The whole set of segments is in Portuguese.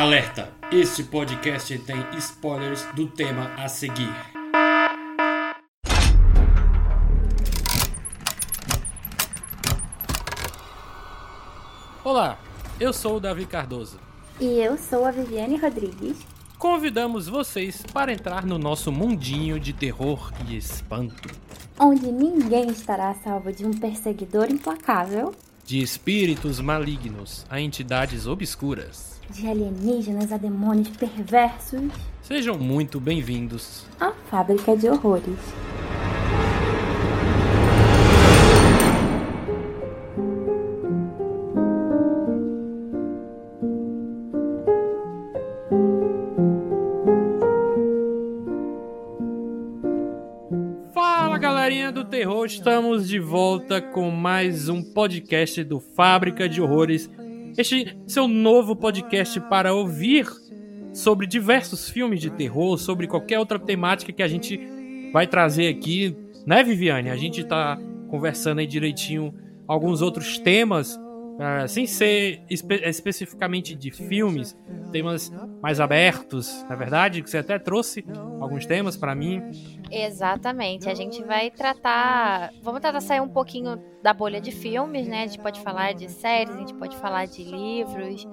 Alerta! Este podcast tem spoilers do tema a seguir. Olá, eu sou o Davi Cardoso. E eu sou a Viviane Rodrigues. Convidamos vocês para entrar no nosso mundinho de terror e espanto. Onde ninguém estará salvo de um perseguidor implacável, De espíritos malignos a entidades obscuras. de alienígenas a demônios perversos, Sejam muito bem-vindos. a fábrica de horrores. Estamos de volta com mais um podcast do Fábrica de Horrores. Este seu novo podcast para ouvir sobre diversos filmes de terror, sobre qualquer outra temática que a gente vai trazer aqui, né, Viviane? A gente tá conversando aí direitinho alguns outros temas, ah, sem ser espe- especificamente de filmes, temas mais abertos, na verdade, que você até trouxe alguns temas para mim. Exatamente. A gente vai tratar. Vamos tentar sair um pouquinho da bolha de filmes, né? A gente pode falar de séries, a gente pode falar de livros.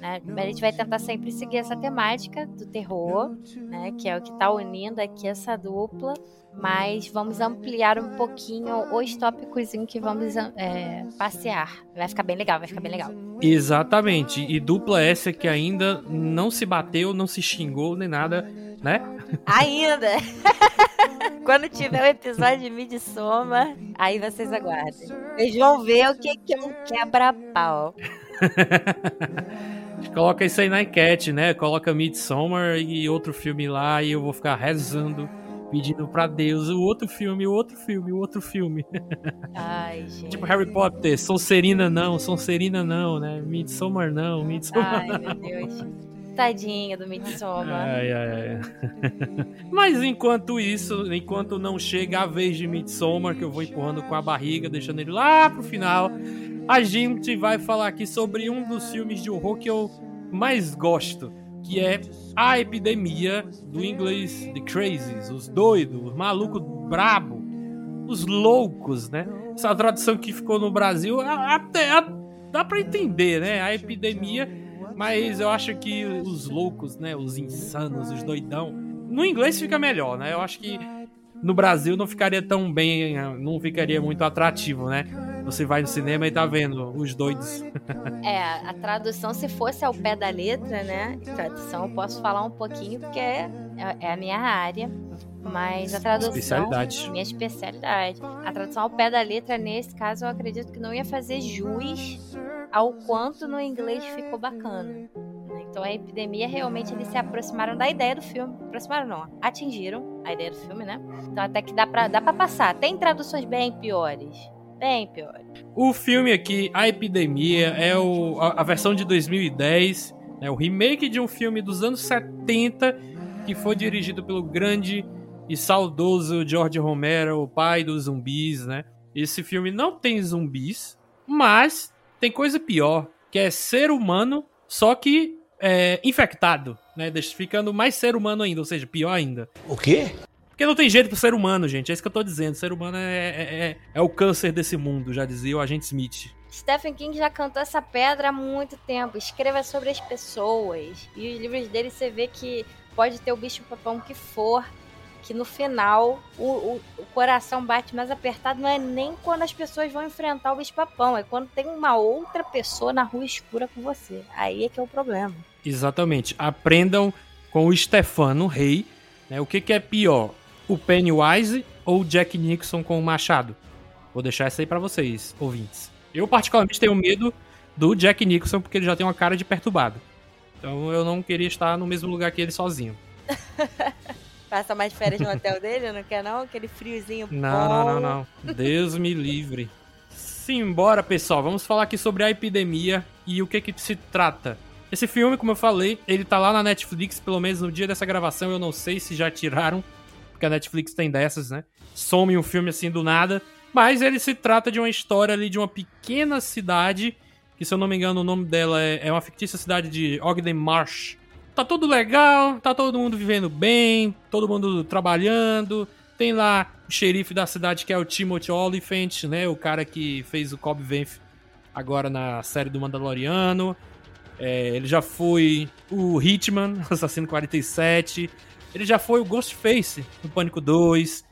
Né? Mas a gente vai tentar sempre seguir essa temática do terror, né? Que é o que está unindo aqui essa dupla. Mas vamos ampliar um pouquinho os tópicos em que vamos é, passear. Vai ficar bem legal, vai ficar bem legal. Exatamente. E dupla essa que ainda não se bateu, não se xingou nem nada, né? Ainda! Quando tiver o episódio de Midsommar, aí vocês aguardem. Vocês vão ver o que é um quebra-pau. Coloca isso aí na enquete, né? Coloca Midsommar e outro filme lá e eu vou ficar rezando, pedindo pra Deus o outro filme, o outro filme, o outro filme. Ai, gente. tipo Harry Potter, Sonserina não, Sonserina não, né? Midsommar não, Midsommar Ai, meu Deus. Tadinha do Midsommar. Ai, ai, ai. Mas enquanto isso, enquanto não chega a vez de Midsommar, que eu vou empurrando com a barriga, deixando ele lá pro final, a gente vai falar aqui sobre um dos filmes de horror que eu mais gosto, que é A Epidemia, do inglês The Crazies, os doidos, os malucos brabo, os loucos, né? Essa tradução que ficou no Brasil, até dá pra entender, né? A epidemia mas eu acho que os loucos, né? Os insanos, os doidão. No inglês fica melhor, né? Eu acho que no Brasil não ficaria tão bem, não ficaria muito atrativo, né? Você vai no cinema e tá vendo os doidos. É, a tradução, se fosse ao pé da letra, né? Tradução, eu posso falar um pouquinho, porque é, é a minha área. Mas a tradução. Especialidade. Minha especialidade. A tradução ao pé da letra, nesse caso, eu acredito que não ia fazer jus ao quanto no inglês ficou bacana. né? Então a epidemia realmente eles se aproximaram da ideia do filme. Aproximaram não, atingiram a ideia do filme, né? Então até que dá pra, dá pra passar. Tem traduções bem piores. Bem piores. O filme aqui, A Epidemia, é o, a, a versão de 2010, é o remake de um filme dos anos 70 que foi dirigido pelo grande e saudoso George Romero, o pai dos zumbis, né? Esse filme não tem zumbis, mas tem coisa pior, que é ser humano, só que é, infectado, né? Ficando mais ser humano ainda, ou seja, pior ainda. O quê? Porque não tem jeito pro ser humano, gente. É isso que eu tô dizendo. O ser humano é, é, é- é o câncer desse mundo, já dizia o agente Smith. Stephen King já cantou essa pedra há muito tempo. Escreva sobre as pessoas. E os livros dele você vê que pode ter o bicho-papão que for, que no final o, o- o coração bate mais apertado. Não é nem quando as pessoas vão enfrentar o bicho-papão, é quando tem uma outra pessoa na rua escura com você. Aí é que é o problema. Exatamente. Aprendam com o Stefano Rei. Né? O que, que é pior? O Pennywise ou o Jack Nixon com o Machado? Vou deixar essa aí pra vocês, ouvintes. Eu, particularmente, tenho medo do Jack Nixon porque ele já tem uma cara de perturbado. Então eu não queria estar no mesmo lugar que ele sozinho. Passa mais férias no hotel dele, não quer não? Aquele friozinho Não, não, não, não. Deus me livre. Simbora, pessoal. Vamos falar aqui sobre a epidemia e o que que se trata. Esse filme, como eu falei, ele tá lá na Netflix, pelo menos no dia dessa gravação. Eu não sei se já tiraram, porque a Netflix tem dessas, né? Some um filme assim do nada. Mas ele se trata de uma história ali de uma pequena cidade que se eu não me engano o nome dela é, é uma fictícia cidade de Ogden Marsh. Tá tudo legal, tá todo mundo vivendo bem, todo mundo trabalhando. Tem lá o xerife da cidade que é o Timothy Olyphant, né? O cara que fez o Cobb Vanth agora na série do Mandaloriano. É, ele já foi o Hitman, Assassino 47. Ele já foi o Ghostface no Pânico 2.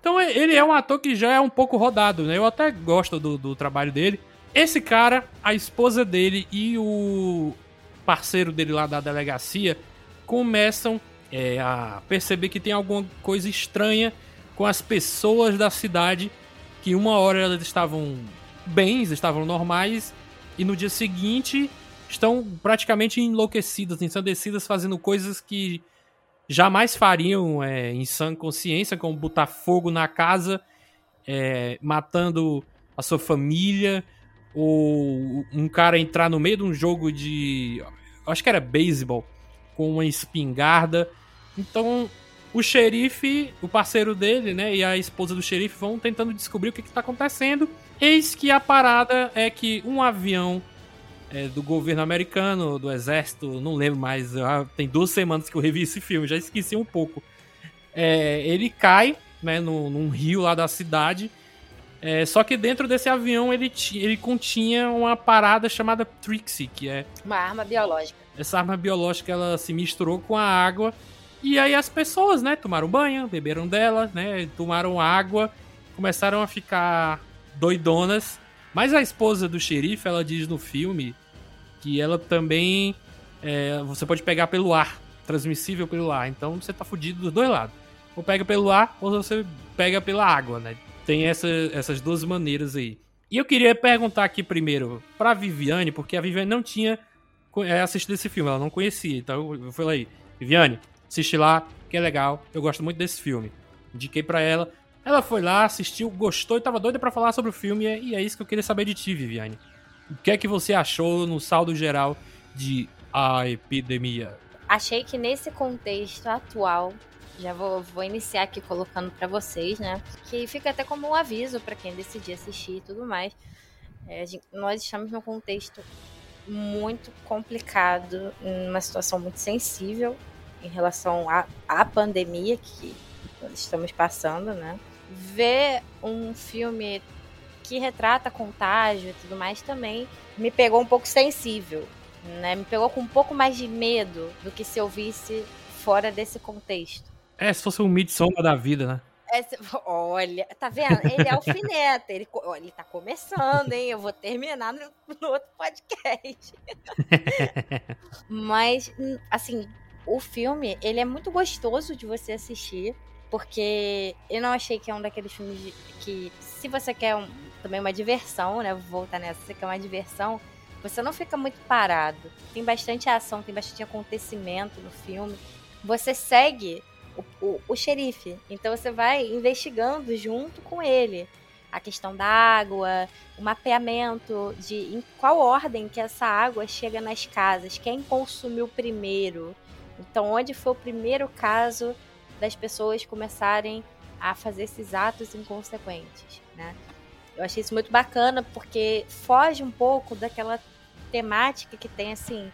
Então é, ele é um ator que já é um pouco rodado, né? Eu até gosto do, do trabalho dele. Esse cara, a esposa dele e o parceiro dele lá da delegacia começam é, a perceber que tem alguma coisa estranha com as pessoas da cidade. Que uma hora elas estavam bens, estavam normais, e no dia seguinte estão praticamente enlouquecidas, ensandecidas, fazendo coisas que jamais fariam é, em sã consciência, como botar fogo na casa, é, matando a sua família, ou um cara entrar no meio de um jogo de. Acho que era beisebol, com uma espingarda. Então, o xerife, o parceiro dele, né, e a esposa do xerife vão tentando descobrir o que está acontecendo. Eis que a parada é que um avião é, do governo americano, do exército, não lembro mais. Já tem duas semanas que eu revi esse filme, já esqueci um pouco. É, ele cai né, no, num rio lá da cidade. É, só que dentro desse avião ele, ele continha uma parada chamada Trixie, que é. Uma arma biológica. Essa arma biológica ela se misturou com a água. E aí as pessoas, né, tomaram banho, beberam dela, né, tomaram água, começaram a ficar doidonas mas a esposa do xerife, ela diz no filme que ela também. É, você pode pegar pelo ar, transmissível pelo ar. Então você tá fudido dos dois lados. Ou pega pelo ar, ou você pega pela água, né? Tem essa, essas duas maneiras aí. E eu queria perguntar aqui primeiro pra Viviane, porque a Viviane não tinha é, assistido esse filme, ela não conhecia. Então eu falei Viviane, assiste lá, que é legal, eu gosto muito desse filme. Indiquei para ela. Ela foi lá, assistiu, gostou e tava doida para falar sobre o filme. E é isso que eu queria saber de ti, Viviane. O que é que você achou no saldo geral de A Epidemia? Achei que nesse contexto atual, já vou, vou iniciar aqui colocando para vocês, né? Que fica até como um aviso para quem decidir assistir e tudo mais. É, gente, nós estamos num contexto muito complicado, numa situação muito sensível em relação à, à pandemia que estamos passando, né? ver um filme que retrata contágio e tudo mais também me pegou um pouco sensível, né? Me pegou com um pouco mais de medo do que se eu visse fora desse contexto. É, se fosse um Midsommar da vida, né? É, olha, tá vendo? Ele é alfineta, ele, ele tá começando, hein? Eu vou terminar no, no outro podcast. Mas, assim, o filme, ele é muito gostoso de você assistir. Porque eu não achei que é um daqueles filmes de, que, se você quer um, também uma diversão, né? Vou voltar nessa, se você quer uma diversão, você não fica muito parado. Tem bastante ação, tem bastante acontecimento no filme. Você segue o, o, o xerife, então você vai investigando junto com ele a questão da água, o mapeamento de em qual ordem que essa água chega nas casas, quem consumiu primeiro. Então, onde foi o primeiro caso das pessoas começarem a fazer esses atos inconsequentes, né? Eu achei isso muito bacana porque foge um pouco daquela temática que tem assim,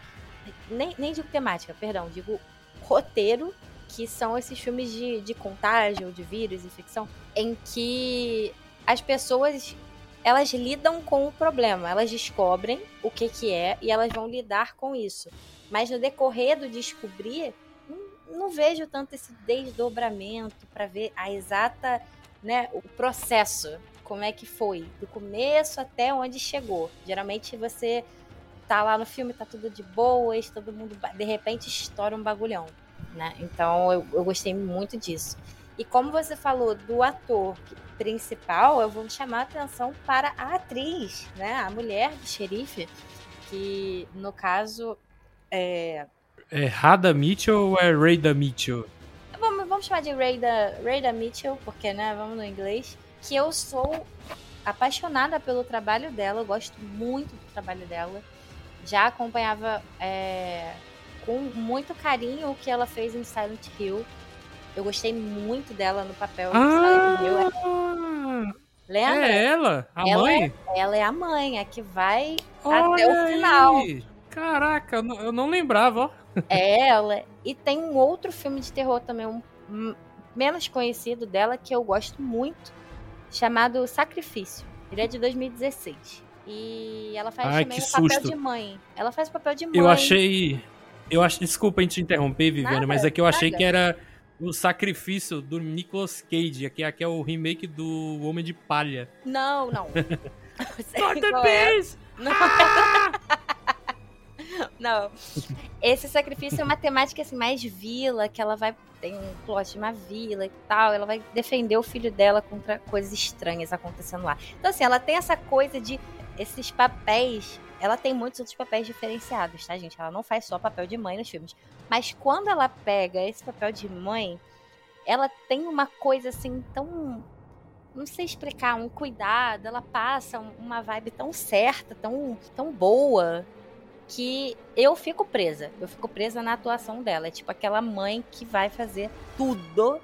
nem, nem digo temática, perdão, digo roteiro, que são esses filmes de, de contágio, de vírus, infecção, em que as pessoas elas lidam com o problema, elas descobrem o que que é e elas vão lidar com isso. Mas no decorrer do descobrir, não vejo tanto esse desdobramento para ver a exata, né, o processo, como é que foi, do começo até onde chegou. Geralmente você tá lá no filme, tá tudo de boas, todo mundo de repente estoura um bagulhão, né? Então eu, eu gostei muito disso. E como você falou do ator principal, eu vou chamar a atenção para a atriz, né? A mulher do xerife, que no caso é, é Rada Mitchell ou é Rada Mitchell? Vamos, vamos chamar de Rada, Rada Mitchell, porque, né, vamos no inglês. Que eu sou apaixonada pelo trabalho dela, eu gosto muito do trabalho dela. Já acompanhava é, com muito carinho o que ela fez em Silent Hill. Eu gostei muito dela no papel ah! Silent Hill. Lembra? É ela? A Ela mãe? Ela é a mãe, a que vai Olha até o final. aí. Caraca, eu não, eu não lembrava, ó. É ela. E tem um outro filme de terror também, um um menos conhecido dela, que eu gosto muito, chamado Sacrifício. Ele é de 2016. E ela faz Ai, também o papel susto. de mãe. Ela faz o papel de mãe. Eu achei. Eu acho, desculpa a gente interromper, Viviane, Nada, mas é que eu achei nada. que era o sacrifício do Nicolas Cage, que aqui é o remake do Homem de Palha. Não, não. Sei Corta qual é. Não. Não. Esse sacrifício é uma temática assim, mais vila, que ela vai. Tem um plot de uma vila e tal. Ela vai defender o filho dela contra coisas estranhas acontecendo lá. Então, assim, ela tem essa coisa de. Esses papéis. Ela tem muitos outros papéis diferenciados, tá, gente? Ela não faz só papel de mãe nos filmes. Mas quando ela pega esse papel de mãe, ela tem uma coisa assim tão. Não sei explicar, um cuidado. Ela passa um- uma vibe tão certa, tão, tão boa que eu fico presa. Eu fico presa na atuação dela. É tipo aquela mãe que vai fazer tudo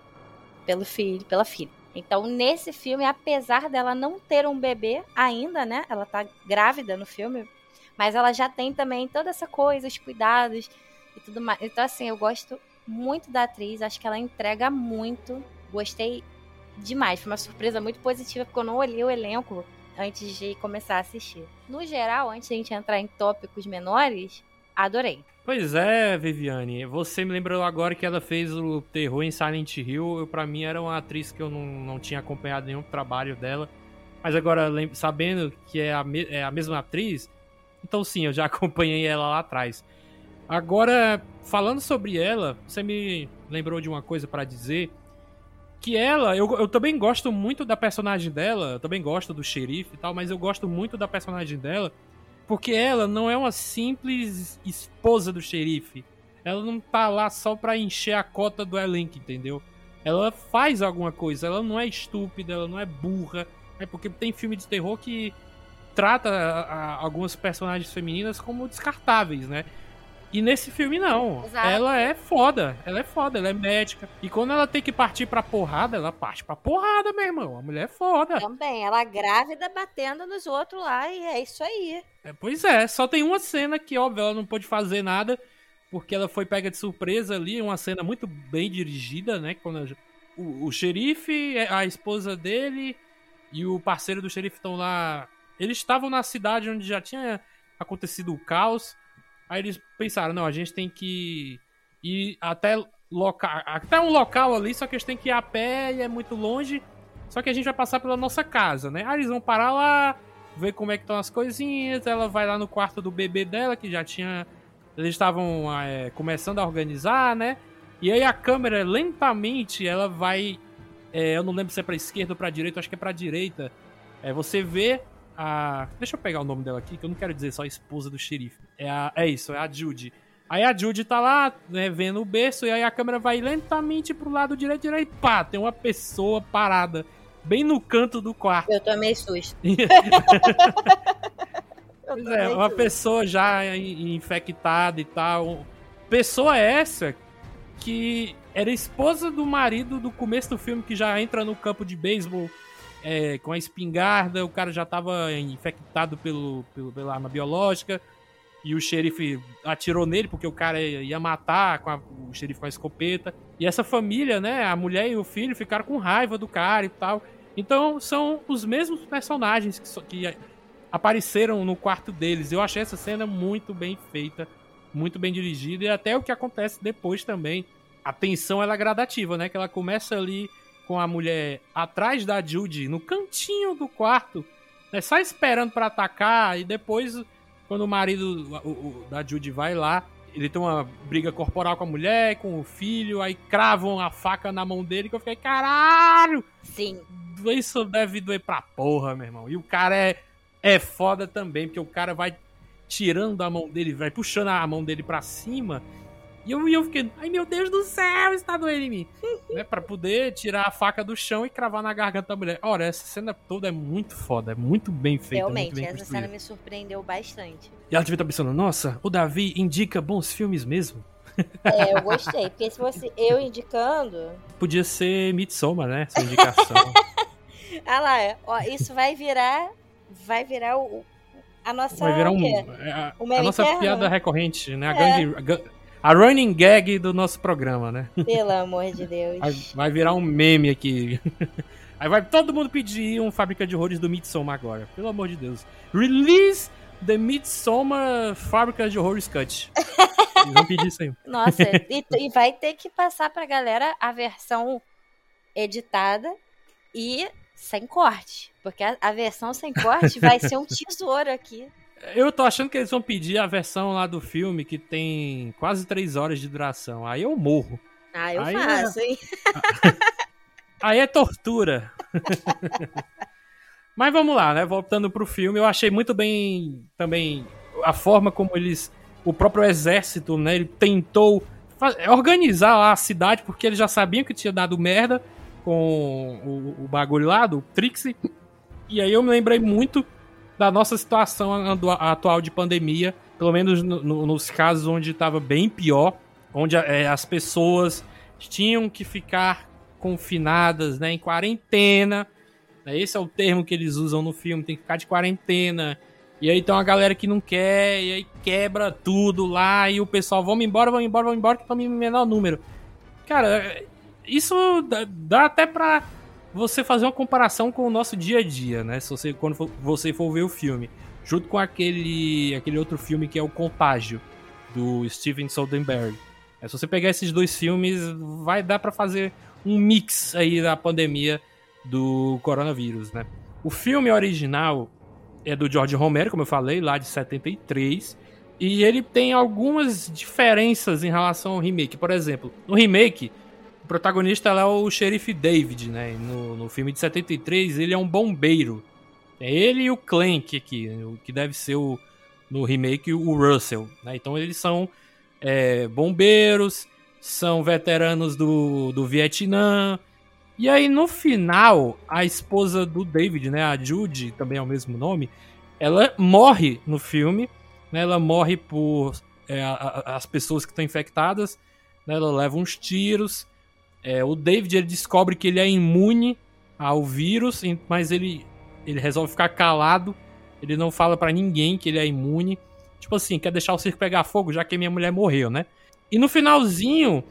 pelo filho, pela filha. Então, nesse filme, apesar dela não ter um bebê ainda, né? Ela tá grávida no filme, mas ela já tem também toda essa coisa, os cuidados e tudo mais. Então, assim, eu gosto muito da atriz, acho que ela entrega muito. Gostei demais. Foi uma surpresa muito positiva, porque eu não olhei o elenco antes de começar a assistir. No geral, antes de a gente entrar em tópicos menores, adorei. Pois é, Viviane. Você me lembrou agora que ela fez o terror em Silent Hill. Pra mim era uma atriz que eu não, não tinha acompanhado nenhum trabalho dela. Mas agora, sabendo que é a, me- é a mesma atriz, então sim, eu já acompanhei ela lá atrás. Agora, falando sobre ela, você me lembrou de uma coisa pra dizer. Que ela, eu, eu também gosto muito da personagem dela, eu também gosto do xerife e tal, mas eu gosto muito da personagem dela porque ela não é uma simples esposa do xerife. Ela não tá lá só pra encher a cota do elenco, entendeu? Ela faz alguma coisa, ela não é estúpida, ela não é burra. É porque tem filme de terror que trata a- a- algumas personagens femininas como descartáveis, né? E nesse filme não. Exato. Ela é foda, ela é foda, ela é médica. E quando ela tem que partir pra porrada, ela parte pra porrada, meu irmão. A mulher é foda. Também, ela grávida batendo nos outros lá, e é isso aí. É, pois é, só tem uma cena que, óbvio, ela não pôde fazer nada, porque ela foi pega de surpresa ali, uma cena muito bem dirigida, né? Quando a- o, o xerife, a esposa dele e o parceiro do xerife estão lá. Eles estavam na cidade onde já tinha acontecido o caos. Aí eles pensaram, não, a gente tem que ir até, até um local ali, só que gente tem que ir a pé e é muito longe. Só que a gente vai passar pela nossa casa, né? Aí eles vão parar lá, ver como é que estão as coisinhas. Ela vai lá no quarto do bebê dela, que já tinha. Eles estavam é, começando a organizar, né? E aí a câmera lentamente ela vai. é, eu não lembro se é pra esquerda ou pra direita, acho que é pra direita. É, você vê a. Deixa eu pegar o nome dela aqui, que eu não quero dizer só a esposa do xerife. É, a... é isso, é a Judy. Aí a Judy tá lá, né, vendo o berço, e aí a câmera vai lentamente pro lado direito, direito, e pá, tem uma pessoa parada, bem no canto do quarto. Eu tomei susto. Pois é, uma susto. pessoa já in- infectada e tal. Pessoa essa que era esposa do marido do começo do filme, que já entra no campo de beisebol é, com a espingarda. O cara já tava infectado pelo, pelo- pela arma biológica. E o xerife atirou nele porque o cara ia matar com a- o xerife com a escopeta. E essa família, né, a mulher e o filho ficaram com raiva do cara e tal. Então são os mesmos personagens que, que apareceram no quarto deles. Eu achei essa cena muito bem feita, muito bem dirigida e até o que acontece depois também. A tensão ela é gradativa, né? Que ela começa ali com a mulher atrás da Judy, no cantinho do quarto, né? só esperando pra atacar e depois quando o marido o- o- da Judy vai lá, ele tem uma briga corporal com a mulher, com o filho, aí cravam a faca na mão dele que eu fiquei, caralho! Sim. Isso deve doer pra porra, meu irmão. E o cara é, é foda também, porque o cara vai tirando a mão dele, vai puxando a mão dele pra cima. E eu, e eu fiquei, ai meu Deus do céu, está doendo em mim. né, pra poder tirar a faca do chão e cravar na garganta da mulher. Ora, essa cena toda é muito foda, é muito bem feita. muito Realmente, bem essa construída. cena me surpreendeu bastante. E ela devia estar pensando, nossa, o Davi indica bons filmes mesmo. É, eu gostei. Porque se fosse eu indicando. Podia ser Midsommar, né? Sua indicação. Ah lá, é. ó, isso vai virar. Vai virar o, a nossa. Vai virar um, é, a, a nossa interno? piada recorrente, né? A, É. gangue- a a running gag do nosso programa, né? Pelo amor de Deus. Vai, vai virar um meme aqui. Aí vai todo mundo pedir um Fábrica de Horrores do Midsommar agora. Pelo amor de Deus. Release the Midsommar Fábrica de Horrores Cut. Eles vão pedir isso aí. Nossa, e, e vai ter que passar pra galera a versão editada e sem corte. Porque a, a versão sem corte vai ser um tesouro aqui. Eu tô achando que eles vão pedir a versão lá do filme que tem quase três horas de duração. Aí eu morro. Ah, eu Aí faço, hein? Aí é tortura. Mas vamos lá, né? Voltando pro filme, eu achei muito bem também a forma como eles. O próprio exército, né? Ele tentou organizar lá a cidade, porque eles já sabiam que tinha dado merda com o, o bagulho lá do Trixie. E aí eu me lembrei muito da nossa situação atual de pandemia, pelo menos no- no- nos casos onde estava bem pior, onde é, as pessoas tinham que ficar confinadas, né, em quarentena. né, Esse é o termo que eles usam no filme, tem que ficar de quarentena. E aí tem uma galera que não quer, e aí quebra tudo lá, e o pessoal, vamos embora, vamos embora, vamos embora, que estamos em menor número. Cara, isso dá, dá até pra você fazer uma comparação com o nosso dia a dia, né? Se você, quando for- você for ver o filme. Junto com aquele, aquele outro filme que é o Contágio, do Steven Soderbergh. É, se você pegar esses dois filmes, vai dar pra fazer um mix aí da pandemia do coronavírus, né? O filme original é do George Romero, como eu falei, lá de 73. E ele tem algumas diferenças em relação ao remake. Por exemplo, no remake, protagonista é o xerife David, né? No, no filme de 73, ele é um bombeiro. É ele e o Clank aqui, o que deve ser o, no remake o Russell. Né? Então eles são é, bombeiros, são veteranos do, do Vietnã. E aí no final, a esposa do David, né, a Judy, também é o mesmo nome, ela morre no filme. Né? Ela morre por é, a- a- as pessoas que estão infectadas. Né? Ela leva uns tiros. É, o David ele descobre que ele é imune ao vírus, mas ele, ele resolve ficar calado. Ele não fala pra ninguém que ele é imune. Tipo assim, quer deixar o circo pegar fogo, já que minha mulher morreu, né? E no finalzinho,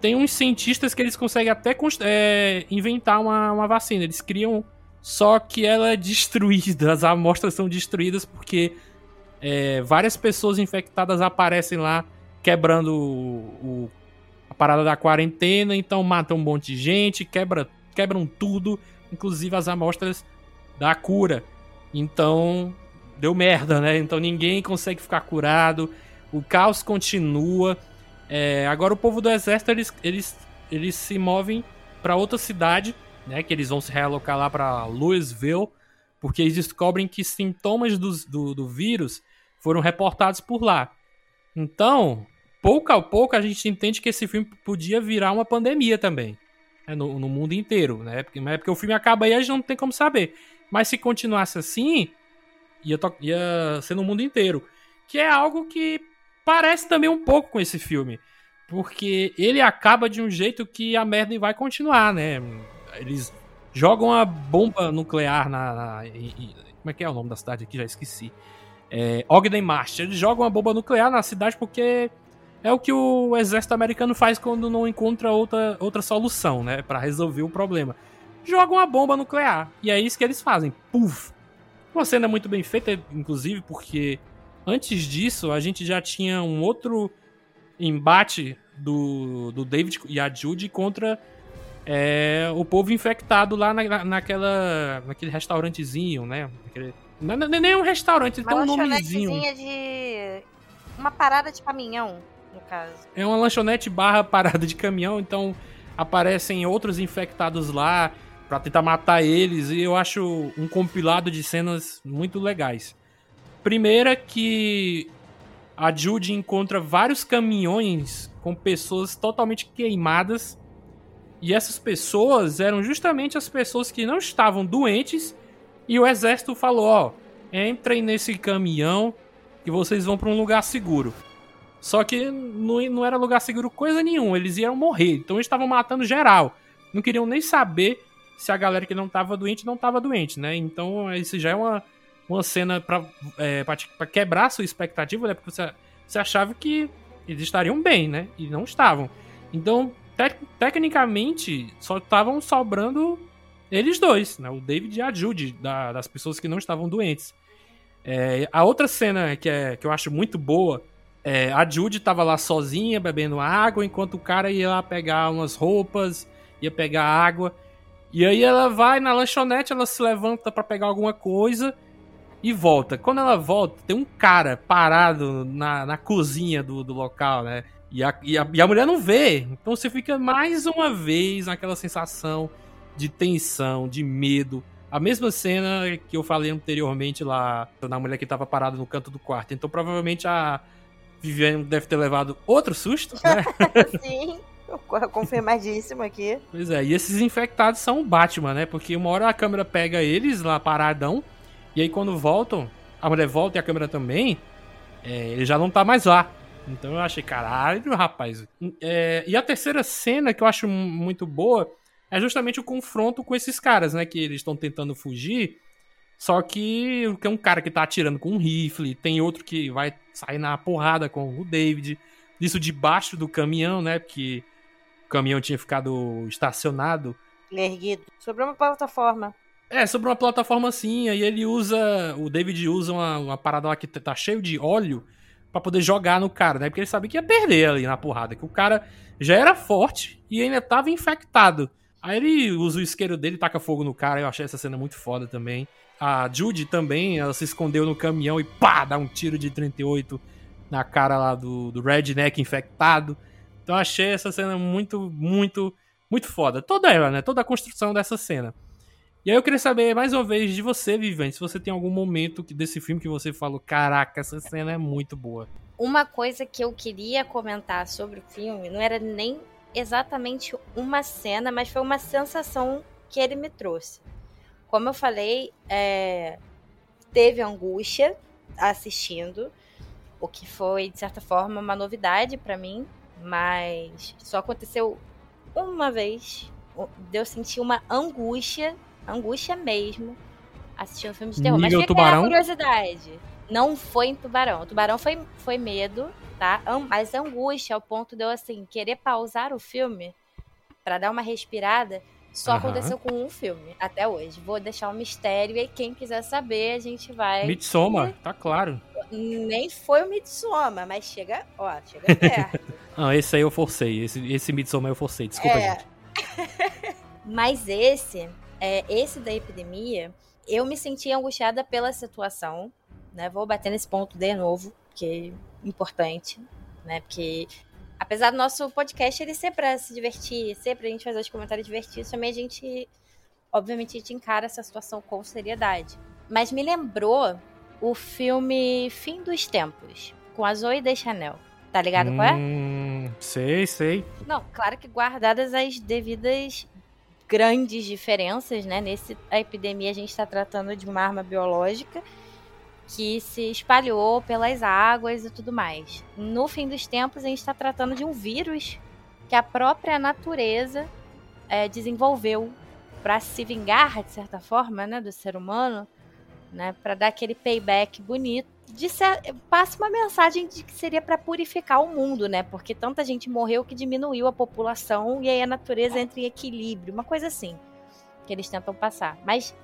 tem uns cientistas que eles conseguem até é, inventar uma, uma vacina. Eles criam, só que ela é destruída. As amostras são destruídas porque é, várias pessoas infectadas aparecem lá quebrando o, o- parada da quarentena, então matam um monte de gente, quebra, quebram tudo, inclusive as amostras da cura. Então, deu merda, né? Então ninguém consegue ficar curado, o caos continua. É, agora o povo do exército eles, eles, eles se movem para outra cidade, né? Que eles vão se realocar lá para Louisville, porque eles descobrem que sintomas dos- do, do vírus foram reportados por lá. Então, pouco a pouco a gente entende que esse filme podia virar uma pandemia também. né, no, no mundo inteiro, né? Porque, mas é porque o filme acaba aí a gente não tem como saber. Mas se continuasse assim, ia, ia ser no mundo inteiro. Que é algo que parece também um pouco com esse filme. Porque ele acaba de um jeito que a merda vai continuar, né? Eles jogam a bomba nuclear na. na- em- como é que é o nome da cidade aqui? Já esqueci. É, Ogden Marsh. Eles jogam uma bomba nuclear na cidade porque é o que o exército americano faz quando não encontra outra, outra solução, né? Pra resolver o problema. Jogam uma bomba nuclear. E é isso que eles fazem. Puf! Uma cena muito bem feita, inclusive, porque antes disso a gente já tinha um outro embate do, do David e a Judy contra é, o povo infectado lá na, na- naquela, naquele restaurantezinho, né? Aquele- não, não, não é nem um restaurante, tem um nomezinho. de. Uma parada de caminhão, no caso. É uma lanchonete barra parada de caminhão, então aparecem outros infectados lá pra tentar matar eles e eu acho um compilado de cenas muito legais. Primeira que a Judy encontra vários caminhões com pessoas totalmente queimadas e essas pessoas eram justamente as pessoas que não estavam doentes e o exército falou, ó, entrem nesse caminhão que vocês vão pra um lugar seguro. Só que não, não era lugar seguro coisa nenhuma, eles iam morrer. Então eles estavam matando geral. Não queriam nem saber se a galera que não tava doente não tava doente, né? Então isso já é uma, uma cena pra, é, pra, pra quebrar a sua expectativa, né? Porque você, você achava que eles estariam bem, né? E não estavam. Então, te, tecnicamente, só estavam sobrando eles dois, né? O David e a Judy, da, das pessoas que não estavam doentes. É, a outra cena que, é, que eu acho muito boa é a Judy tava lá sozinha bebendo água, enquanto o cara ia lá pegar umas roupas, ia pegar água. E aí ela vai na lanchonete, ela se levanta para pegar alguma coisa e volta. Quando ela volta, tem um cara parado na, na cozinha do, do local, né? E a, e, a, e a mulher não vê. Então você fica mais uma vez naquela sensação de tensão, de medo. A mesma cena que eu falei anteriormente lá, na mulher que tava parada no canto do quarto. Então provavelmente a Viviane deve ter levado outro susto, né? Sim. Confirmadíssimo aqui. Pois é, e esses infectados são o Batman, né? Porque uma hora a câmera pega eles lá paradão, e aí quando voltam, a mulher volta e a câmera também, é, ele já não tá mais lá. Então eu achei, caralho, rapaz. É, e a terceira cena que eu acho muito boa é justamente o confronto com esses caras, né? Que eles estão tentando fugir. Só que tem um cara que tá atirando com um rifle, tem outro que vai sair na porrada com o David. Isso debaixo do caminhão, né? Porque caminhão tinha ficado estacionado. Erguido. Sobre uma plataforma. É, sobre uma plataforma assim, aí ele usa. O David usa uma, uma parada lá que tá cheio de óleo para poder jogar no cara, né? Porque ele sabia que ia perder ali na porrada, que o cara já era forte e ainda tava infectado. Aí ele usa o isqueiro dele, taca fogo no cara, eu achei essa cena muito foda também. A Judy também, ela se escondeu no caminhão e pá, dá um tiro de 38 na cara lá do, do redneck infectado. Então achei essa cena muito, muito, muito foda. Toda ela, né? Toda a construção dessa cena. E aí eu queria saber mais uma vez de você, Vivente, se você tem algum momento desse filme que você falou, caraca, essa cena é muito boa. Uma coisa que eu queria comentar sobre o filme não era nem exatamente uma cena, mas foi uma sensação que ele me trouxe. Como eu falei, é... teve angústia assistindo, o que foi, de certa forma, uma novidade para mim, mas só aconteceu uma vez. Deu sentir uma angústia, angústia mesmo, assistindo um filme de terror. Nível mas fica tubarão? a curiosidade. Não foi em Tubarão. Tubarão foi, foi medo, tá? Mas angústia ao ponto de eu, assim, querer pausar o filme para dar uma respirada. Só Aham. aconteceu com um filme até hoje. Vou deixar um mistério e quem quiser saber, a gente vai. Midsommar, tá claro. Nem foi o Mitsoma, mas chega, ó, chega perto. Ah, esse aí eu forcei. Esse, esse Midsommar eu forcei, desculpa, É. gente. Mas esse, é, esse da epidemia, eu me senti angustiada pela situação, né? Vou bater nesse ponto de novo, que é importante, né? Porque apesar do nosso podcast ele ser pra se divertir, ser pra gente fazer os comentários divertidos, também a gente, obviamente, a gente encara essa situação com seriedade. Mas me lembrou o filme Fim dos Tempos, com a Zoe Deschanel. Tá ligado qual é? Hum, sei, sei. Não, claro que guardadas as devidas grandes diferenças, né? Nesse a epidemia a gente está tratando de uma arma biológica que se espalhou pelas águas e tudo mais. No fim dos tempos a gente está tratando de um vírus que a própria natureza eh, desenvolveu para se vingar de certa forma, né, do ser humano, né, para dar aquele payback bonito. Passa uma mensagem de que seria para purificar o mundo, né? Porque tanta gente morreu que diminuiu a população e aí a natureza entra em equilíbrio, uma coisa assim que eles tentam passar. Mas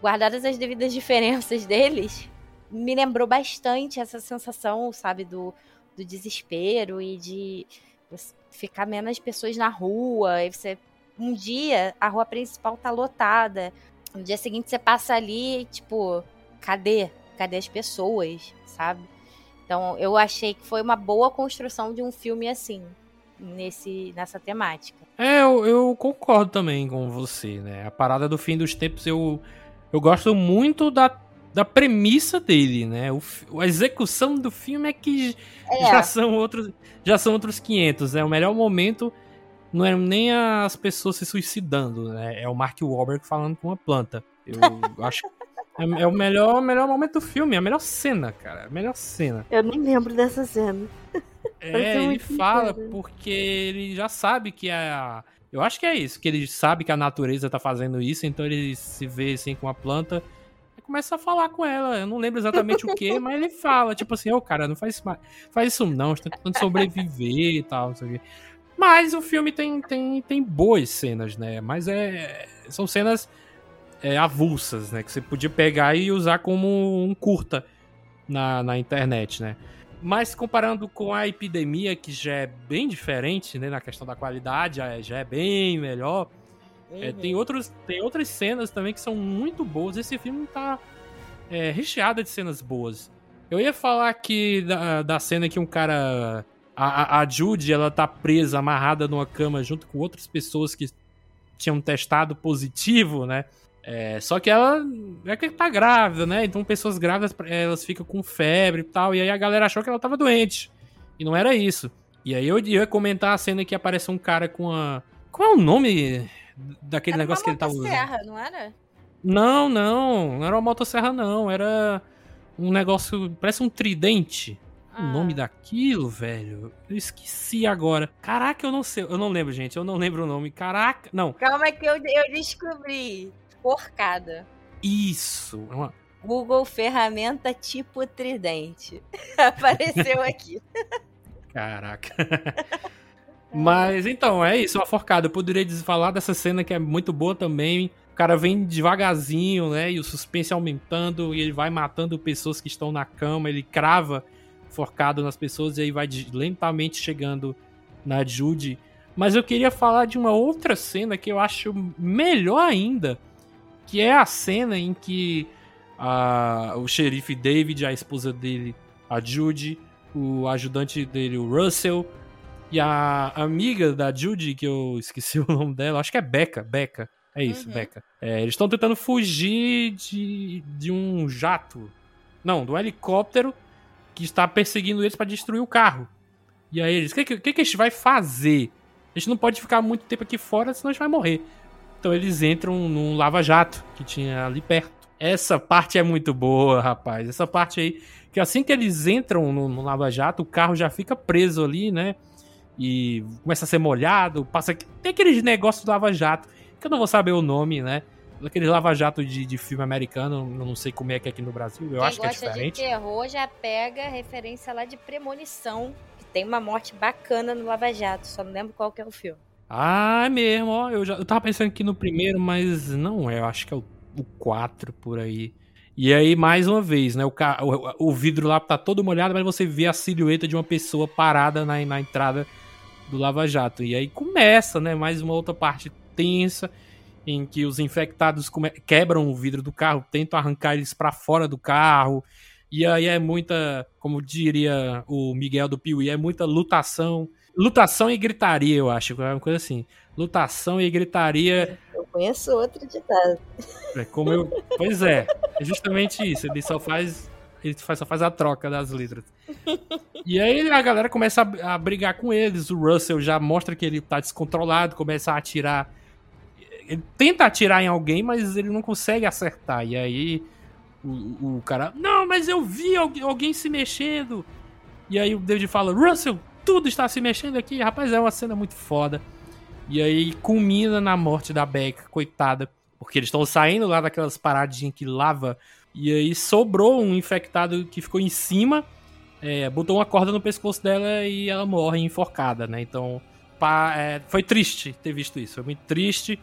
guardadas as devidas diferenças deles, me lembrou bastante essa sensação, sabe, do, do desespero e de ficar menos pessoas na rua. E você, um dia a rua principal tá lotada, no dia seguinte você passa ali e, tipo, cadê? Cadê as pessoas, sabe? Então eu achei que foi uma boa construção de um filme assim, nesse, nessa temática. É, eu, eu concordo também com você, né? A parada do fim dos tempos, eu, eu gosto muito da, da premissa dele, né? O, a execução do filme é que É. já são outros já são outros 500, né? O melhor momento não é nem as pessoas se suicidando, né? É o Mark Wahlberg falando com uma planta. Eu acho que é, é o melhor, melhor momento do filme, é a melhor cena, cara. A melhor cena. Eu nem lembro dessa cena. É, ele fala porque ele já sabe que a. Eu acho que é isso, que ele sabe que a natureza tá fazendo isso, então ele se vê assim com a planta começa a falar com ela. Eu não lembro exatamente o que, mas ele fala, tipo assim, ô cara, não faz faz isso não, a gente tá tentando sobreviver e tal, não sei o quê. Mas o filme tem, tem, tem boas cenas, né? Mas é. São cenas é, avulsas, né? Que você podia pegar e usar como um curta na, na internet, né? Mas comparando com a epidemia, que já é bem diferente, né? Na questão da qualidade, já é- já é bem melhor. É, Uhum. tem, outros, tem outras cenas também que são muito boas. Esse filme tá é, recheado de cenas boas. Eu ia falar aqui da, da cena que um cara. A, a- Judy, ela tá presa, amarrada numa cama junto com outras pessoas que tinham testado positivo, né? É, só que ela é que tá grávida, né? Então pessoas grávidas, elas ficam com febre e tal. E aí a galera achou que ela tava doente. E não era isso. E aí eu ia comentar a cena que aparece um cara com a. Qual é o nome daquele Era negócio que ele tava usando? motosserra, não era? Não, não. Não era uma motosserra, não. Era um negócio. Parece um tridente. O Ah. nome daquilo, velho. Eu esqueci agora. Caraca, eu não sei. Eu não lembro, gente. Eu não lembro o nome. Caraca. Não. Calma que eu, eu descobri. Porcada. Isso. É uma- Google ferramenta tipo tridente. Apareceu aqui. Caraca. Mas então, é isso, uma forcada. Eu poderia falar dessa cena que é muito boa também. O cara vem devagarzinho, né? E o suspense aumentando, e ele vai matando pessoas que estão na cama, ele crava forcado nas pessoas, e aí vai lentamente chegando na Judy. Mas eu queria falar de uma outra cena que eu acho melhor ainda, que é a cena em que a- o xerife David, a esposa dele, a Judy, o ajudante dele, o Russell, e a amiga da Judy, que eu esqueci o nome dela, acho que é Becca, Becca. É isso, Uhum. Becca. É, eles estão tentando fugir de, de um jato. Não, de um helicóptero que está perseguindo eles para destruir o carro. E aí eles, o que, que, que que a gente vai fazer? A gente não pode ficar muito tempo aqui fora, senão a gente vai morrer. Então eles entram num lava-jato que tinha ali perto. Essa parte é muito boa, rapaz. Essa parte aí, que assim que eles entram no, no lava-jato, o carro já fica preso ali, né? E começa a ser molhado, passa. Tem aqueles negócios do lava-jato, que eu não vou saber o nome, né? Aqueles lava-jato de, de filme americano, eu não sei como é que é aqui no Brasil, eu Quem acho que é gosta de diferente. terror já pega referência lá de Premonição, que tem uma morte bacana no Lava Jato, só não lembro qual que é o filme. Ah, é mesmo, ó. Eu, já, eu tava pensando aqui no primeiro, mas não é. Eu acho que é o, o 4 por aí. E aí, mais uma vez, né? O, o, o vidro lá tá todo molhado, mas você vê a silhueta de uma pessoa parada na, na entrada do Lava Jato. E aí começa, né? Mais uma outra parte tensa, em que os infectados quebram o vidro do carro, tentam arrancar eles pra fora do carro. E aí é muita, como diria o Miguel do Piuí, é muita lutação. Lutação e gritaria, eu acho. É uma coisa assim. Lutação e gritaria. Eu conheço outro ditado. É como eu. Pois é. É justamente isso. Ele só faz. Ele só faz a troca das letras. E aí a galera começa a, a brigar com eles. O Russell já mostra que ele tá descontrolado, começa a atirar. Ele tenta atirar em alguém, mas ele não consegue acertar. E aí o, o cara. Não, mas eu vi alguém, se mexendo. E aí o David fala: Russell, tudo está se mexendo aqui. Rapaz, é uma cena muito foda. E aí culmina na morte da Becca, coitada. Porque eles estão saindo lá daquelas paradinhas que lava. E aí sobrou um infectado que ficou em cima. é, botou uma corda no pescoço dela e ela morre enforcada, né? Então pá, é, foi triste ter visto isso. Foi muito triste.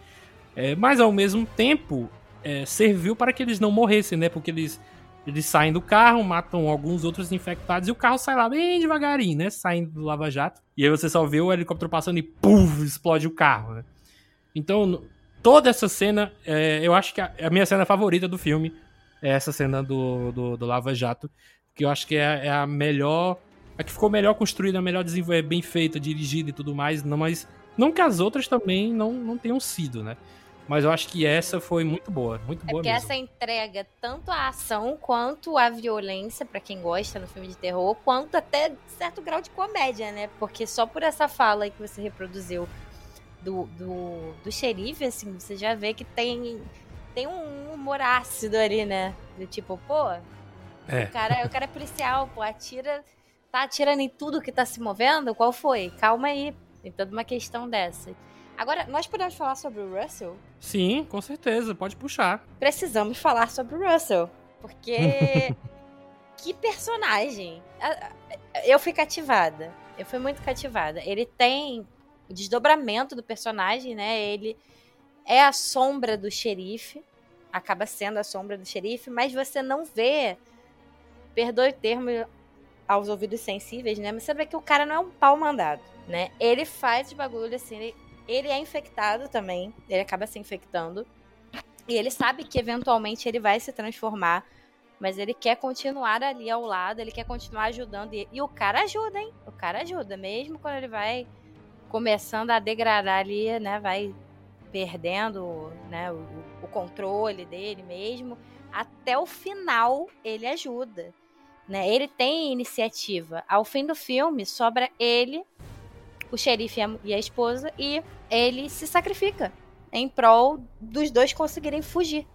É, mas ao mesmo tempo é, serviu para que eles não morressem, né? Porque eles, eles saem do carro, matam alguns outros infectados e o carro sai lá bem devagarinho, né? Saindo do lava-jato. E aí você só vê o helicóptero passando e puf, explode o carro, né? Então, toda essa cena, é, eu acho que a, a minha cena favorita do filme é essa cena do, do, do Lava Jato, que eu acho que é, é a melhor. A que ficou melhor construída, melhor desenvolvida, bem feita, dirigida e tudo mais. Não, mas não que as outras também não, não tenham sido, né? Mas eu acho que essa foi muito boa, muito É boa porque mesmo. essa entrega tanto a ação quanto a violência, pra quem gosta no filme de terror, quanto até certo grau de comédia, né? Porque só por essa fala aí que você reproduziu do, do, do xerife, assim, você já vê que tem, tem um humor ácido ali, né? Do tipo, pô, É. o, cara, o cara é policial, pô, atira, tá atirando em tudo que tá se movendo? Qual foi? Calma aí. Tem toda uma questão dessa. Agora, nós podemos falar sobre o Russell? Sim, com certeza, pode puxar. Precisamos falar sobre o Russell. Porque. que personagem! Eu fui cativada. Eu fui muito cativada. Ele tem o desdobramento do personagem, né? Ele é a sombra do xerife. Acaba sendo a sombra do xerife, mas você não vê. Perdoe o termo aos ouvidos sensíveis, né? Mas você vê que o cara não é um pau mandado, né? Ele faz bagulho assim, ele, ele é infectado também, ele acaba se infectando. E ele sabe que eventualmente ele vai se transformar, mas ele quer continuar ali ao lado, ele quer continuar ajudando. E, e o cara ajuda, hein? O cara ajuda, mesmo quando ele vai começando a degradar ali, né? Vai perdendo né, o, o controle dele mesmo. Até o final ele ajuda. Né? Ele tem iniciativa. Ao fim do filme, sobra ele, o xerife e a esposa, e ele se sacrifica em prol dos dois conseguirem fugir.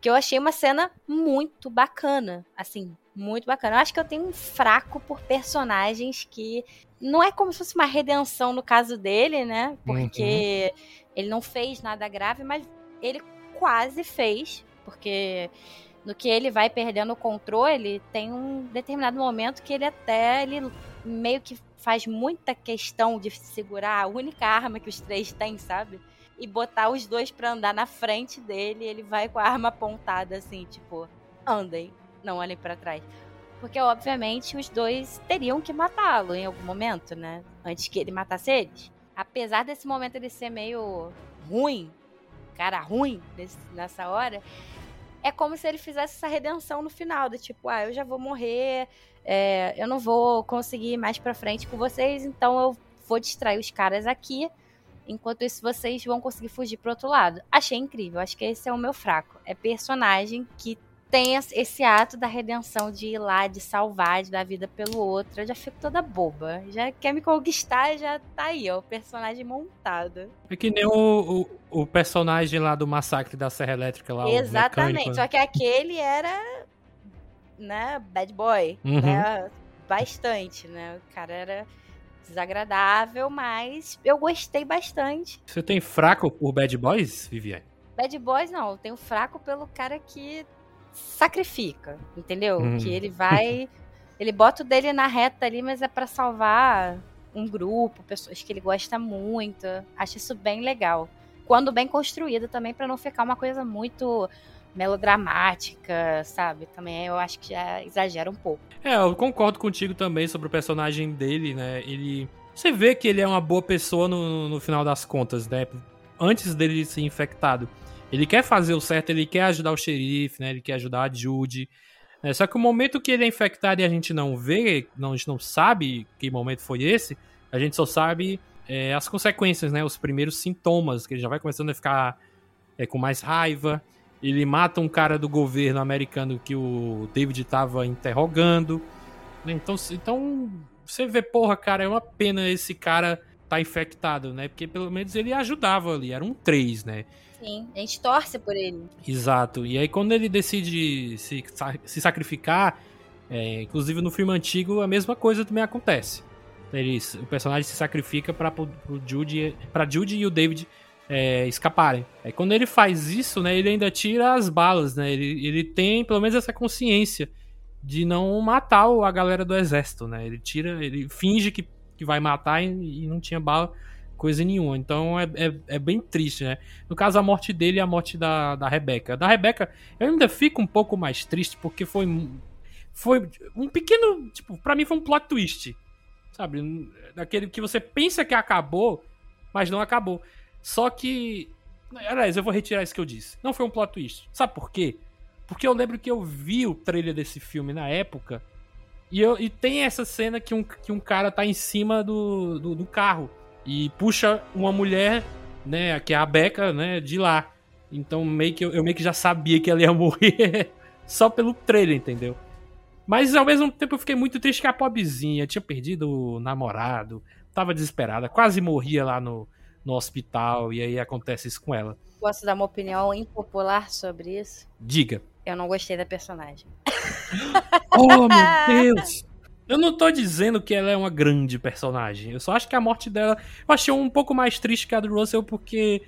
Que eu achei uma cena muito bacana. Assim, muito bacana. Eu acho que eu tenho um fraco por personagens que. Não é como se fosse uma redenção no caso dele, né? Porque uhum. Ele não fez nada grave, mas ele quase fez. Porque no que ele vai perdendo o controle, tem um determinado momento que ele até ele meio que faz muita questão de segurar a única arma que os três têm, sabe? E botar os dois para andar na frente dele, ele vai com a arma apontada assim, tipo, andem, não olhem para trás. Porque obviamente os dois teriam que matá-lo em algum momento, né? Antes que ele matasse eles. Apesar desse momento ele ser meio ruim, cara ruim nesse, nessa hora, é como se ele fizesse essa redenção no final, do tipo, ah, eu já vou morrer, é, eu não vou conseguir ir mais pra frente com vocês, então eu vou distrair os caras aqui, enquanto isso vocês vão conseguir fugir pro outro lado. Achei incrível, acho que esse é o meu fraco. É personagem que tem esse ato da redenção de ir lá, de salvar, de dar vida pelo outro. Eu já fico toda boba. Já quer me conquistar, já tá aí, ó, o personagem montado. É que nem o, o, o personagem lá do massacre da Serra Elétrica lá. Exatamente, só que aquele era, né, bad boy, uhum. né, bastante, né, o cara era desagradável, mas eu gostei bastante. Você tem fraco por bad boys, Viviane? Bad boys não, eu tenho fraco pelo cara que sacrifica, entendeu? Hum. Que ele vai. ele bota o dele na reta ali, mas é para salvar um grupo, pessoas que ele gosta muito. Acho isso bem legal. Quando bem construído também, para não ficar uma coisa muito melodramática, sabe? Também eu acho que já exagera um pouco. É, eu concordo contigo também sobre o personagem dele, né? Ele. Você vê que ele é uma boa pessoa no, no final das contas, né? Antes dele ser infectado. Ele quer fazer o certo, ele quer ajudar o xerife, né? Ele quer ajudar a Judy. É, só que o momento que ele é infectado e a gente não vê, não, a gente não sabe que momento foi esse, a gente só sabe é, as consequências, né? Os primeiros sintomas, que ele já vai começando a ficar é, com mais raiva. Ele mata um cara do governo americano que o David estava interrogando. Então, então, você vê, porra, cara, é uma pena esse cara tá infectado, né? Porque pelo menos ele ajudava ali, era um 3, né? Sim, a gente torce por ele. Exato. E aí quando ele decide se, se sacrificar, é, inclusive no filme antigo, a mesma coisa também acontece. Ele, o personagem se sacrifica para Judy, pra Judy e o David é, escaparem. Aí quando ele faz isso, né, ele ainda tira as balas, né? Ele, ele tem pelo menos essa consciência de não matar a galera do exército, né? Ele tira, ele finge que, que vai matar e, e não tinha bala coisa nenhuma. Então é, é, é, bem triste, né? No caso, a morte dele e a morte da, da Rebeca. Da Rebeca, eu ainda fico um pouco mais triste porque foi. Foi um pequeno. Tipo, pra mim foi um plot twist. Sabe? Daquele que você pensa que acabou, mas não acabou. Só que. Aliás, eu vou retirar isso que eu disse. Não foi um plot twist. Sabe por quê? Porque eu lembro que eu vi o trailer desse filme na época. E, eu, e tem essa cena que um, que um cara tá em cima do, do, do carro e puxa uma mulher, né, que é a Beca, né, de lá. Então meio que eu, eu meio que já sabia que ela ia morrer só pelo trailer, entendeu? Mas ao mesmo tempo eu fiquei muito triste que a pobrezinha tinha perdido o namorado, tava desesperada, quase morria lá no, no hospital e aí acontece isso com ela. Posso dar uma opinião impopular sobre isso? Diga. Eu não gostei da personagem. oh, meu Deus! Eu não tô dizendo que ela é uma grande personagem. Eu só acho que a morte dela. Eu achei um pouco mais triste que a do Russell, porque.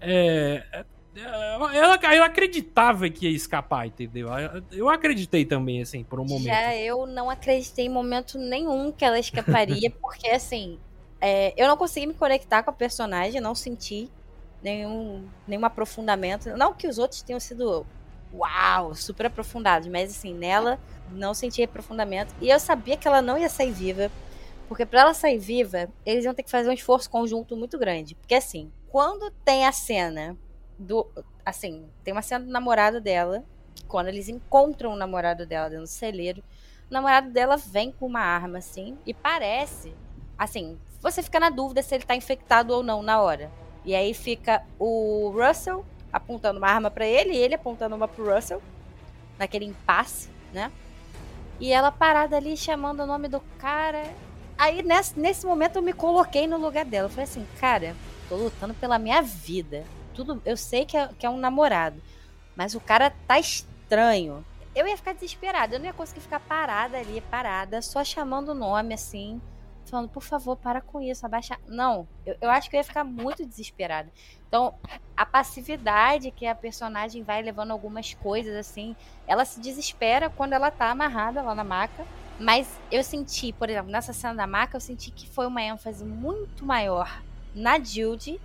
É, ela, eu acreditava que ia escapar, entendeu? Eu acreditei também, assim, por um momento. Já eu não acreditei em momento nenhum que ela escaparia, porque, assim, é, eu não consegui me conectar com a personagem, não senti nenhum, nenhum aprofundamento. Não que os outros tenham sido, uau, super aprofundados, mas, assim, nela não senti aprofundamento. E eu sabia que ela não ia sair viva, porque para ela sair viva, eles iam ter que fazer um esforço conjunto muito grande. Porque, assim, quando tem a cena do. Assim, tem uma cena do namorado dela. Quando eles encontram o namorado dela dentro do celeiro, o namorado dela vem com uma arma, assim, e parece. Assim, você fica na dúvida se ele tá infectado ou não na hora. E aí fica o Russell apontando uma arma para ele e ele apontando uma pro Russell, naquele impasse, né? E ela parada ali chamando o nome do cara. Aí nesse, nesse momento eu me coloquei no lugar dela. Eu falei assim, cara, tô lutando pela minha vida tudo, eu sei que é, que é um namorado, mas o cara tá estranho. Eu ia ficar desesperada, eu não ia conseguir ficar parada ali, parada, só chamando o nome assim, falando, por favor, para com isso, abaixa. Não, eu, eu acho que eu ia ficar muito desesperada. Então, a passividade que a personagem vai levando algumas coisas assim, ela se desespera quando ela tá amarrada lá na maca. Mas eu senti, por exemplo, nessa cena da maca, eu senti que foi uma ênfase muito maior na Judy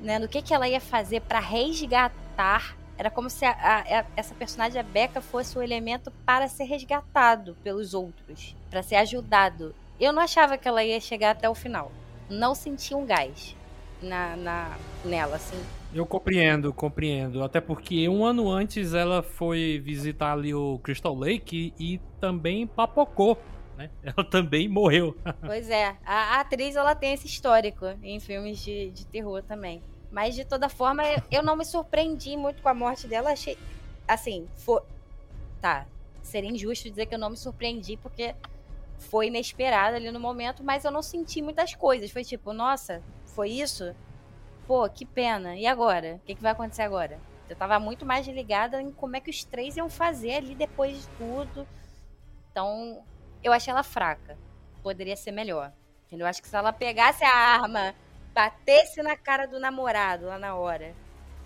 né, no que, que ela ia fazer para resgatar. Era como se a, a, essa personagem, a Becca, fosse o elemento para ser resgatado pelos outros, para ser ajudado. Eu não achava que ela ia chegar até o final. Não senti um gás na, na nela, assim. Eu compreendo, compreendo. Até porque um ano antes ela foi visitar ali o Crystal Lake e, e também papocou. Né? Ela também morreu. pois é, a, a, atriz ela tem esse histórico em filmes de, de terror também. Mas de toda forma, eu não me surpreendi muito com a morte dela. Achei. Assim, foi. Tá. Seria injusto dizer que eu não me surpreendi, porque foi inesperada ali no momento, mas eu não senti muitas coisas. Foi tipo, nossa, foi isso? Pô, que pena. E agora? O que, que vai acontecer agora? Eu tava muito mais ligada em como é que os três iam fazer ali depois de tudo. Então, eu achei ela fraca. Poderia ser melhor. Eu acho que se ela pegasse a arma batesse na cara do namorado lá na hora,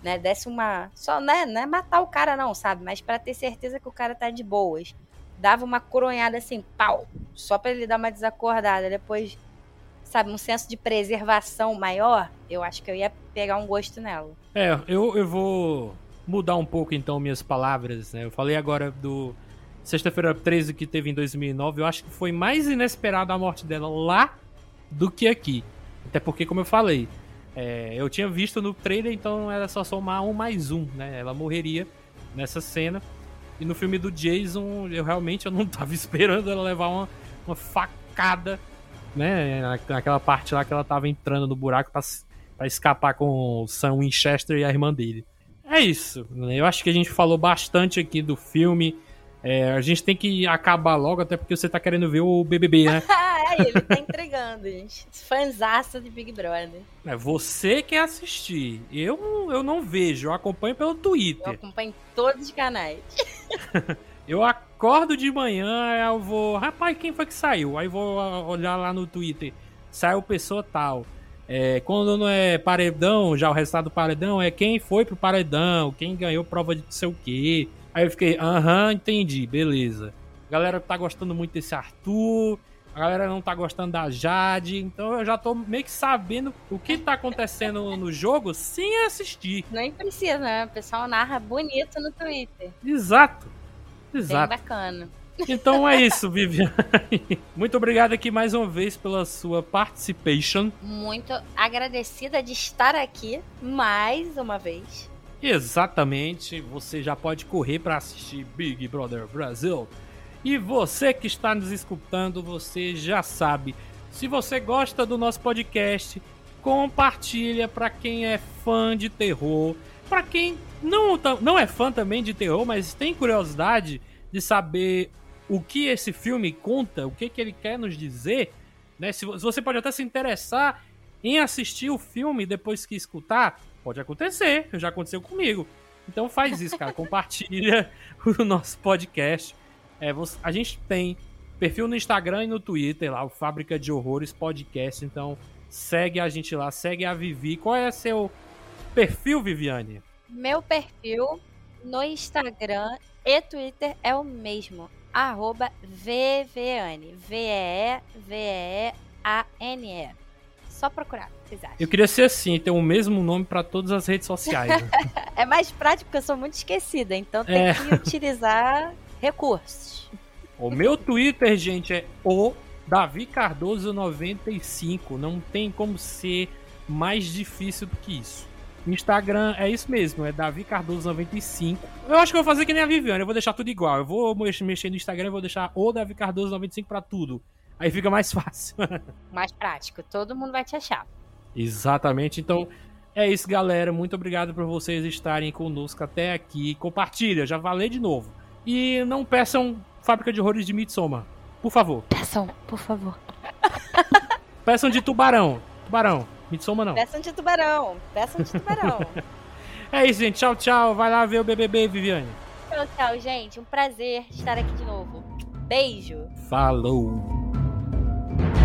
né? Desse uma. Só, né? Não é matar o cara, não, sabe? Mas para ter certeza que o cara tá de boas. Dava uma coronhada assim, pau, só para ele dar uma desacordada. Depois, sabe, um senso de preservação maior, eu acho que eu ia pegar um gosto nela. É, eu, eu vou mudar um pouco então minhas palavras, né? Eu falei agora do Sexta-feira 13 que teve em 2009, eu acho que foi mais inesperada a morte dela lá do que aqui. Até porque, como eu falei, é, eu tinha visto no trailer, então era só somar um mais um, né? Ela morreria nessa cena. E no filme do Jason, eu realmente eu não tava esperando ela levar uma, uma facada, né? Naquela parte lá que ela tava entrando no buraco pra escapar com o Sam Winchester e a irmã dele. É isso. Né? Eu acho que a gente falou bastante aqui do filme. É, a gente tem que acabar logo, até porque você tá querendo ver o BBB, né? é, ele tá entregando, gente. Fanzaço de Big Brother. É, você quer assistir. Eu, eu não vejo, eu acompanho pelo Twitter. Eu acompanho todos os canais. eu acordo de manhã, eu vou. Rapaz, quem foi que saiu? Aí vou olhar lá no Twitter. Saiu pessoa tal. É, quando não é paredão, já o resultado do paredão é quem foi pro paredão, quem ganhou prova de não sei o quê. Aí eu fiquei, aham, entendi, beleza. A galera tá gostando muito desse Arthur, a galera não tá gostando da Jade, então eu já tô meio que sabendo o que tá acontecendo no jogo sem assistir. Nem precisa, né? O pessoal narra bonito no Twitter. Exato. Exato. Bem bacana. Então é isso, Viviane. Muito obrigado aqui mais uma vez pela sua participation. Muito agradecida de estar aqui mais uma vez. Exatamente, você já pode correr para assistir Big Brother Brasil. E você que está nos escutando, você já sabe. Se você gosta do nosso podcast, compartilha para quem é fã de terror, para quem não, não é fã também de terror, mas tem curiosidade de saber o que esse filme conta, o que, que ele quer nos dizer, né? Se você pode até se interessar em assistir o filme depois que escutar, Pode acontecer, já aconteceu comigo. Então faz isso, cara. Compartilha o nosso podcast. É, você, a gente tem perfil no Instagram e no Twitter, lá, o Fábrica de Horrores Podcast. Então, segue a gente lá, segue a Vivi. Qual é seu perfil, Viviane? Meu perfil no Instagram e Twitter é o mesmo. Arroba. V-E-E-V-E-A-N-E. Só procurar, vocês acham? Eu queria ser assim, ter o mesmo nome para todas as redes sociais. né? É mais prático porque eu sou muito esquecida, então tem É. que utilizar recursos. o meu Twitter, gente, é o Davi Cardoso 95. Não tem como ser mais difícil do que isso. Instagram é isso mesmo, é Davi Cardoso 95. Eu acho que eu vou fazer que nem a Viviane, eu vou deixar tudo igual. Eu vou mex- mexer no Instagram e vou deixar o Davi Cardoso 95 pra tudo. Aí fica mais fácil. Mais prático, todo mundo vai te achar. Exatamente. Então, é isso, galera. Muito obrigado por vocês estarem conosco até aqui. Compartilha, já falei de novo. E não peçam Fábrica de Horrores de Midsommar. Por favor. Peçam, por favor. Peçam de tubarão. Tubarão. Midsommar não. Peçam de tubarão. Peçam de tubarão. É isso, gente. Tchau, tchau. Vai lá ver o BBB, Viviane. tchau, tchau, gente. Um prazer estar aqui de novo. Beijo. Falou. you